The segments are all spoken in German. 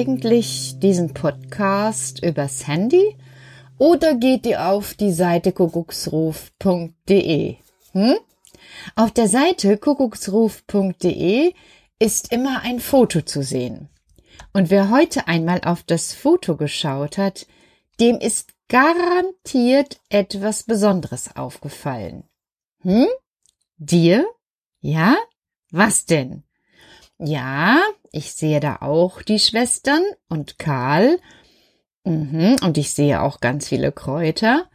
eigentlich diesen Podcast übers Handy oder geht ihr auf die Seite kuckucksruf.de? Hm? Auf der Seite kuckucksruf.de ist immer ein Foto zu sehen. Und wer heute einmal auf das Foto geschaut hat, dem ist garantiert etwas Besonderes aufgefallen. Hm? Dir? Ja? Was denn? Ja, ich sehe da auch die Schwestern und Karl. Mhm, und ich sehe auch ganz viele Kräuter.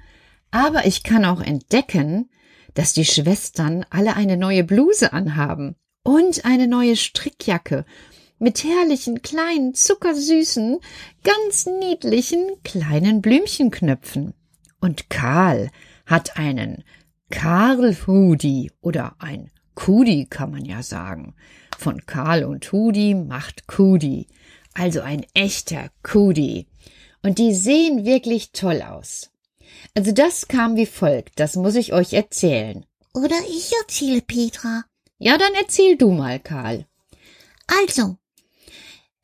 Aber ich kann auch entdecken, dass die Schwestern alle eine neue Bluse anhaben und eine neue Strickjacke mit herrlichen kleinen zuckersüßen, ganz niedlichen kleinen Blümchenknöpfen. Und Karl hat einen Karl Hudi oder ein Kudi kann man ja sagen. Von Karl und Hudi macht Kudi. Also ein echter Kudi. Und die sehen wirklich toll aus. Also das kam wie folgt, das muss ich euch erzählen. Oder ich erzähle, Petra. Ja, dann erzähl du mal, Karl. Also,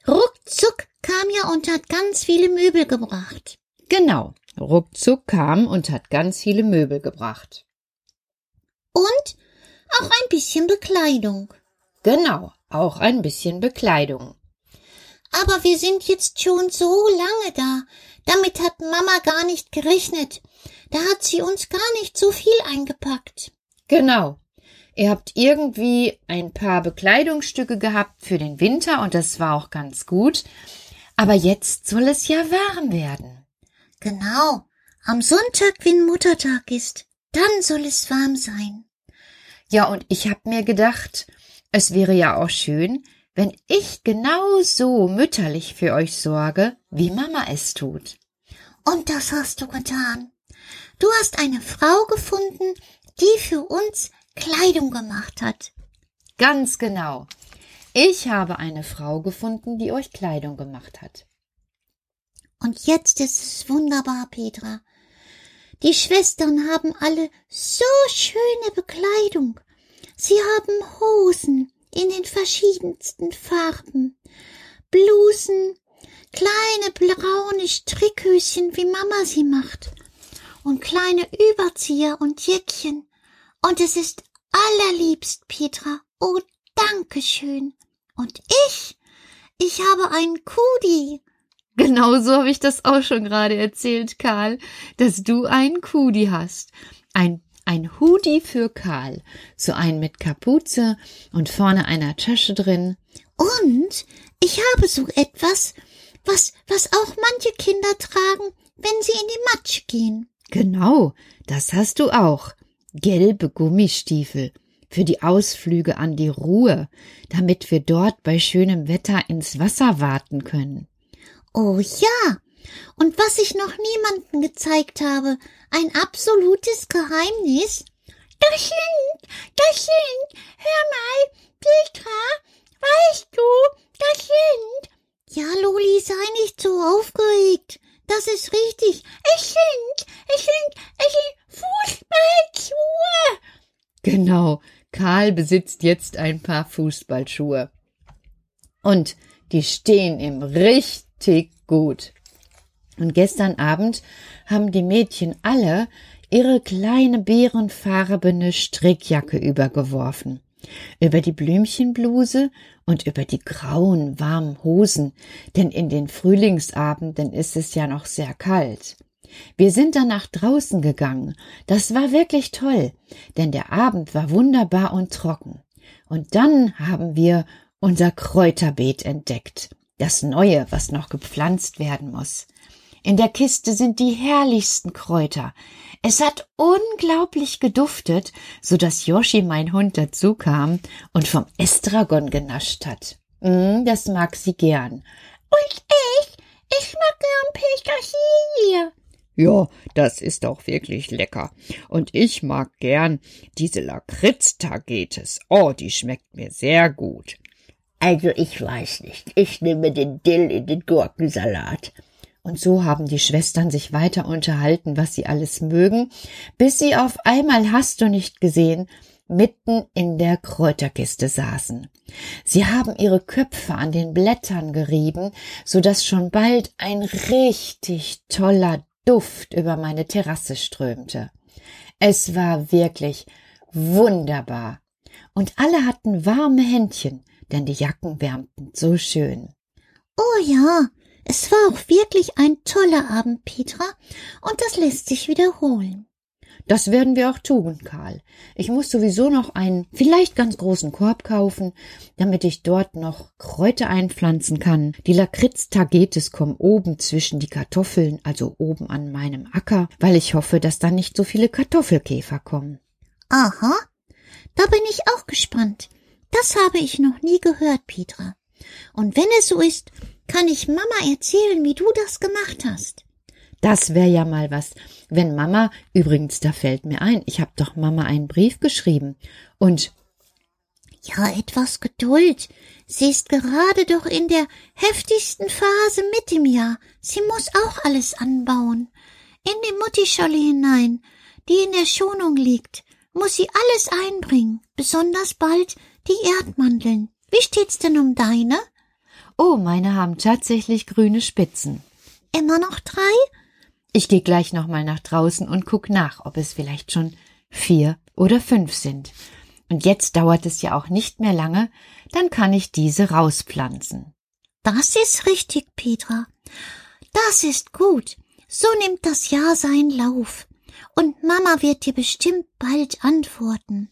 ruckzuck kam ja und hat ganz viele Möbel gebracht. Genau, ruckzuck kam und hat ganz viele Möbel gebracht. Und auch ein bisschen Bekleidung. Genau, auch ein bisschen Bekleidung. Aber wir sind jetzt schon so lange da. Damit hat Mama gar nicht gerechnet. Da hat sie uns gar nicht so viel eingepackt. Genau. Ihr habt irgendwie ein paar Bekleidungsstücke gehabt für den Winter und das war auch ganz gut. Aber jetzt soll es ja warm werden. Genau. Am Sonntag, wenn Muttertag ist, dann soll es warm sein. Ja, und ich hab mir gedacht, es wäre ja auch schön, wenn ich genau so mütterlich für euch sorge, wie Mama es tut. Und das hast du getan. Du hast eine Frau gefunden, die für uns Kleidung gemacht hat. Ganz genau. Ich habe eine Frau gefunden, die euch Kleidung gemacht hat. Und jetzt ist es wunderbar, Petra. Die Schwestern haben alle so schöne Bekleidung. Sie haben Hosen in den verschiedensten Farben, Blusen, kleine braune Strickhöschen, wie Mama sie macht, und kleine Überzieher und Jäckchen. Und es ist allerliebst, Petra. Oh, danke schön. Und ich, ich habe einen Kudi. Genau so habe ich das auch schon gerade erzählt, Karl, dass du einen Kudi hast. Ein ein Hoodie für Karl, so ein mit Kapuze und vorne einer Tasche drin. Und ich habe so etwas, was, was auch manche Kinder tragen, wenn sie in die Matsch gehen. Genau, das hast du auch. Gelbe Gummistiefel für die Ausflüge an die Ruhe, damit wir dort bei schönem Wetter ins Wasser warten können. Oh ja, und was ich noch niemandem gezeigt habe, ein absolutes Geheimnis. Das sind, das sind, hör mal, Petra, weißt du, das sind. Ja, Loli, sei nicht so aufgeregt. Das ist richtig. Es sind, es sind, es sind Fußballschuhe. Genau, Karl besitzt jetzt ein paar Fußballschuhe. Und die stehen ihm richtig gut. Und gestern Abend haben die Mädchen alle ihre kleine beerenfarbene Strickjacke übergeworfen, über die Blümchenbluse und über die grauen, warmen Hosen, denn in den Frühlingsabenden ist es ja noch sehr kalt. Wir sind dann nach draußen gegangen. Das war wirklich toll, denn der Abend war wunderbar und trocken. Und dann haben wir unser Kräuterbeet entdeckt, das neue, was noch gepflanzt werden muss. In der Kiste sind die herrlichsten Kräuter. Es hat unglaublich geduftet, so dass Yoshi, mein Hund, dazu kam und vom Estragon genascht hat. Mm, das mag sie gern. Und ich, ich mag gern Petersilie. Ja, das ist auch wirklich lecker. Und ich mag gern diese Lakritz-Tagetes. Oh, die schmeckt mir sehr gut. Also ich weiß nicht. Ich nehme den Dill in den Gurkensalat. Und so haben die Schwestern sich weiter unterhalten, was sie alles mögen, bis sie auf einmal hast du nicht gesehen, mitten in der Kräuterkiste saßen. Sie haben ihre Köpfe an den Blättern gerieben, so dass schon bald ein richtig toller Duft über meine Terrasse strömte. Es war wirklich wunderbar. Und alle hatten warme Händchen, denn die Jacken wärmten so schön. Oh ja, es war auch wirklich ein toller Abend, Petra, und das lässt sich wiederholen. Das werden wir auch tun, Karl. Ich muss sowieso noch einen vielleicht ganz großen Korb kaufen, damit ich dort noch Kräuter einpflanzen kann. Die Lakritz-Tagetes kommen oben zwischen die Kartoffeln, also oben an meinem Acker, weil ich hoffe, dass da nicht so viele Kartoffelkäfer kommen. Aha, da bin ich auch gespannt. Das habe ich noch nie gehört, Petra. Und wenn es so ist, kann ich Mama erzählen, wie du das gemacht hast. Das wäre ja mal was. Wenn Mama, übrigens, da fällt mir ein, ich habe doch Mama einen Brief geschrieben. Und ja, etwas Geduld. Sie ist gerade doch in der heftigsten Phase mit dem Jahr. Sie muss auch alles anbauen. In die Muttischolle hinein, die in der Schonung liegt, muss sie alles einbringen, besonders bald die Erdmandeln. Wie steht's denn um deine? Oh, meine haben tatsächlich grüne Spitzen. Immer noch drei? Ich gehe gleich noch mal nach draußen und guck nach, ob es vielleicht schon vier oder fünf sind. Und jetzt dauert es ja auch nicht mehr lange, dann kann ich diese rauspflanzen. Das ist richtig, Petra. Das ist gut. So nimmt das Jahr seinen Lauf. Und Mama wird dir bestimmt bald antworten.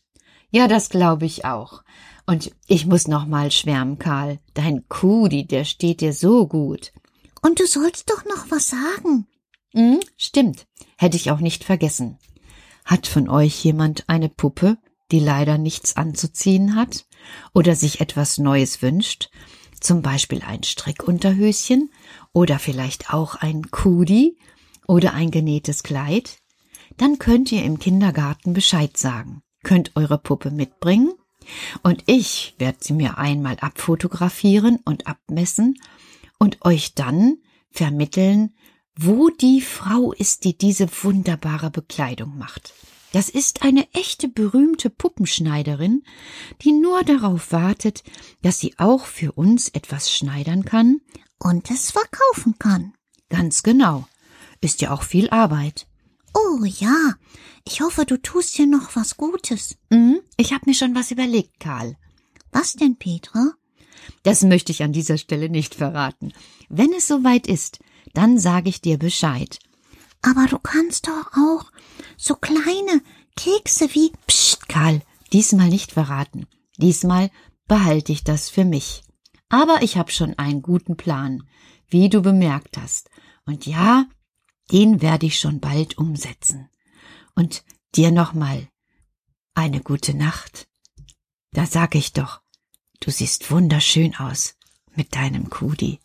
Ja, das glaube ich auch. Und ich muss noch mal schwärmen, Karl. Dein Kudi, der steht dir so gut. Und du sollst doch noch was sagen. Hm, stimmt. Hätte ich auch nicht vergessen. Hat von euch jemand eine Puppe, die leider nichts anzuziehen hat oder sich etwas Neues wünscht? Zum Beispiel ein Strickunterhöschen oder vielleicht auch ein Kudi oder ein genähtes Kleid? Dann könnt ihr im Kindergarten Bescheid sagen, könnt eure Puppe mitbringen und ich werde sie mir einmal abfotografieren und abmessen und euch dann vermitteln, wo die Frau ist, die diese wunderbare Bekleidung macht. Das ist eine echte berühmte Puppenschneiderin, die nur darauf wartet, dass sie auch für uns etwas schneidern kann und es verkaufen kann. Ganz genau. Ist ja auch viel Arbeit. Oh ja, ich hoffe, du tust dir noch was Gutes. Mhm, ich habe mir schon was überlegt, Karl. Was denn, Petra? Das möchte ich an dieser Stelle nicht verraten. Wenn es soweit ist, dann sage ich dir Bescheid. Aber du kannst doch auch so kleine Kekse wie Psst, Karl, diesmal nicht verraten. Diesmal behalte ich das für mich. Aber ich habe schon einen guten Plan, wie du bemerkt hast. Und ja, den werde ich schon bald umsetzen. Und dir nochmal eine gute Nacht. Da sag ich doch, du siehst wunderschön aus mit deinem Kudi.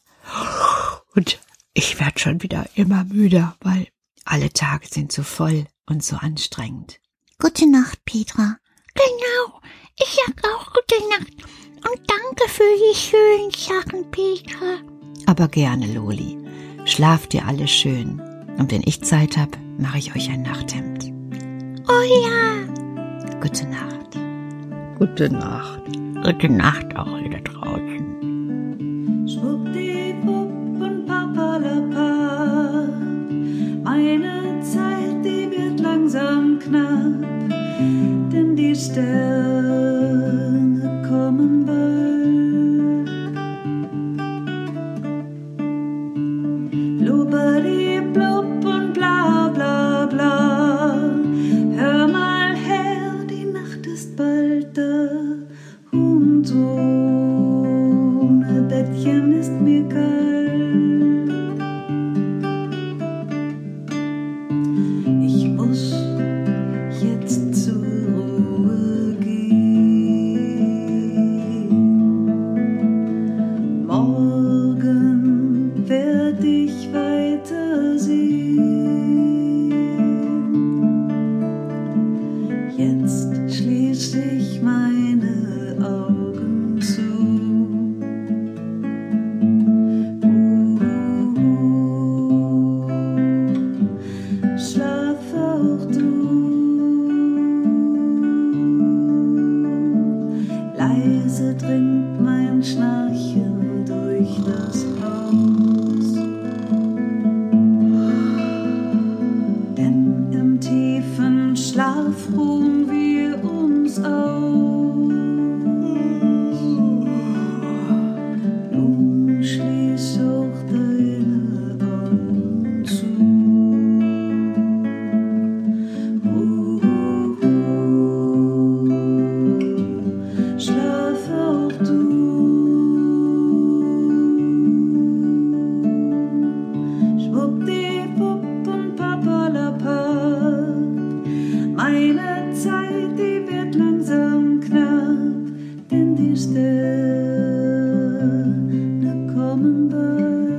Und ich werd schon wieder immer müder, weil alle Tage sind so voll und so anstrengend. Gute Nacht, Petra. Genau, ich sag auch gute Nacht. Und danke für die schönen Sachen, Petra. Aber gerne, Loli. Schlaft ihr alle schön. Und wenn ich Zeit hab, mache ich euch ein Nachthemd. Oh ja. Gute Nacht. Gute Nacht. Gute Nacht auch wieder draußen. Schwuppdiwupp und papalapa. Meine Zeit, die wird langsam knapp, denn die Sterne ohne Bettchen ist mir you.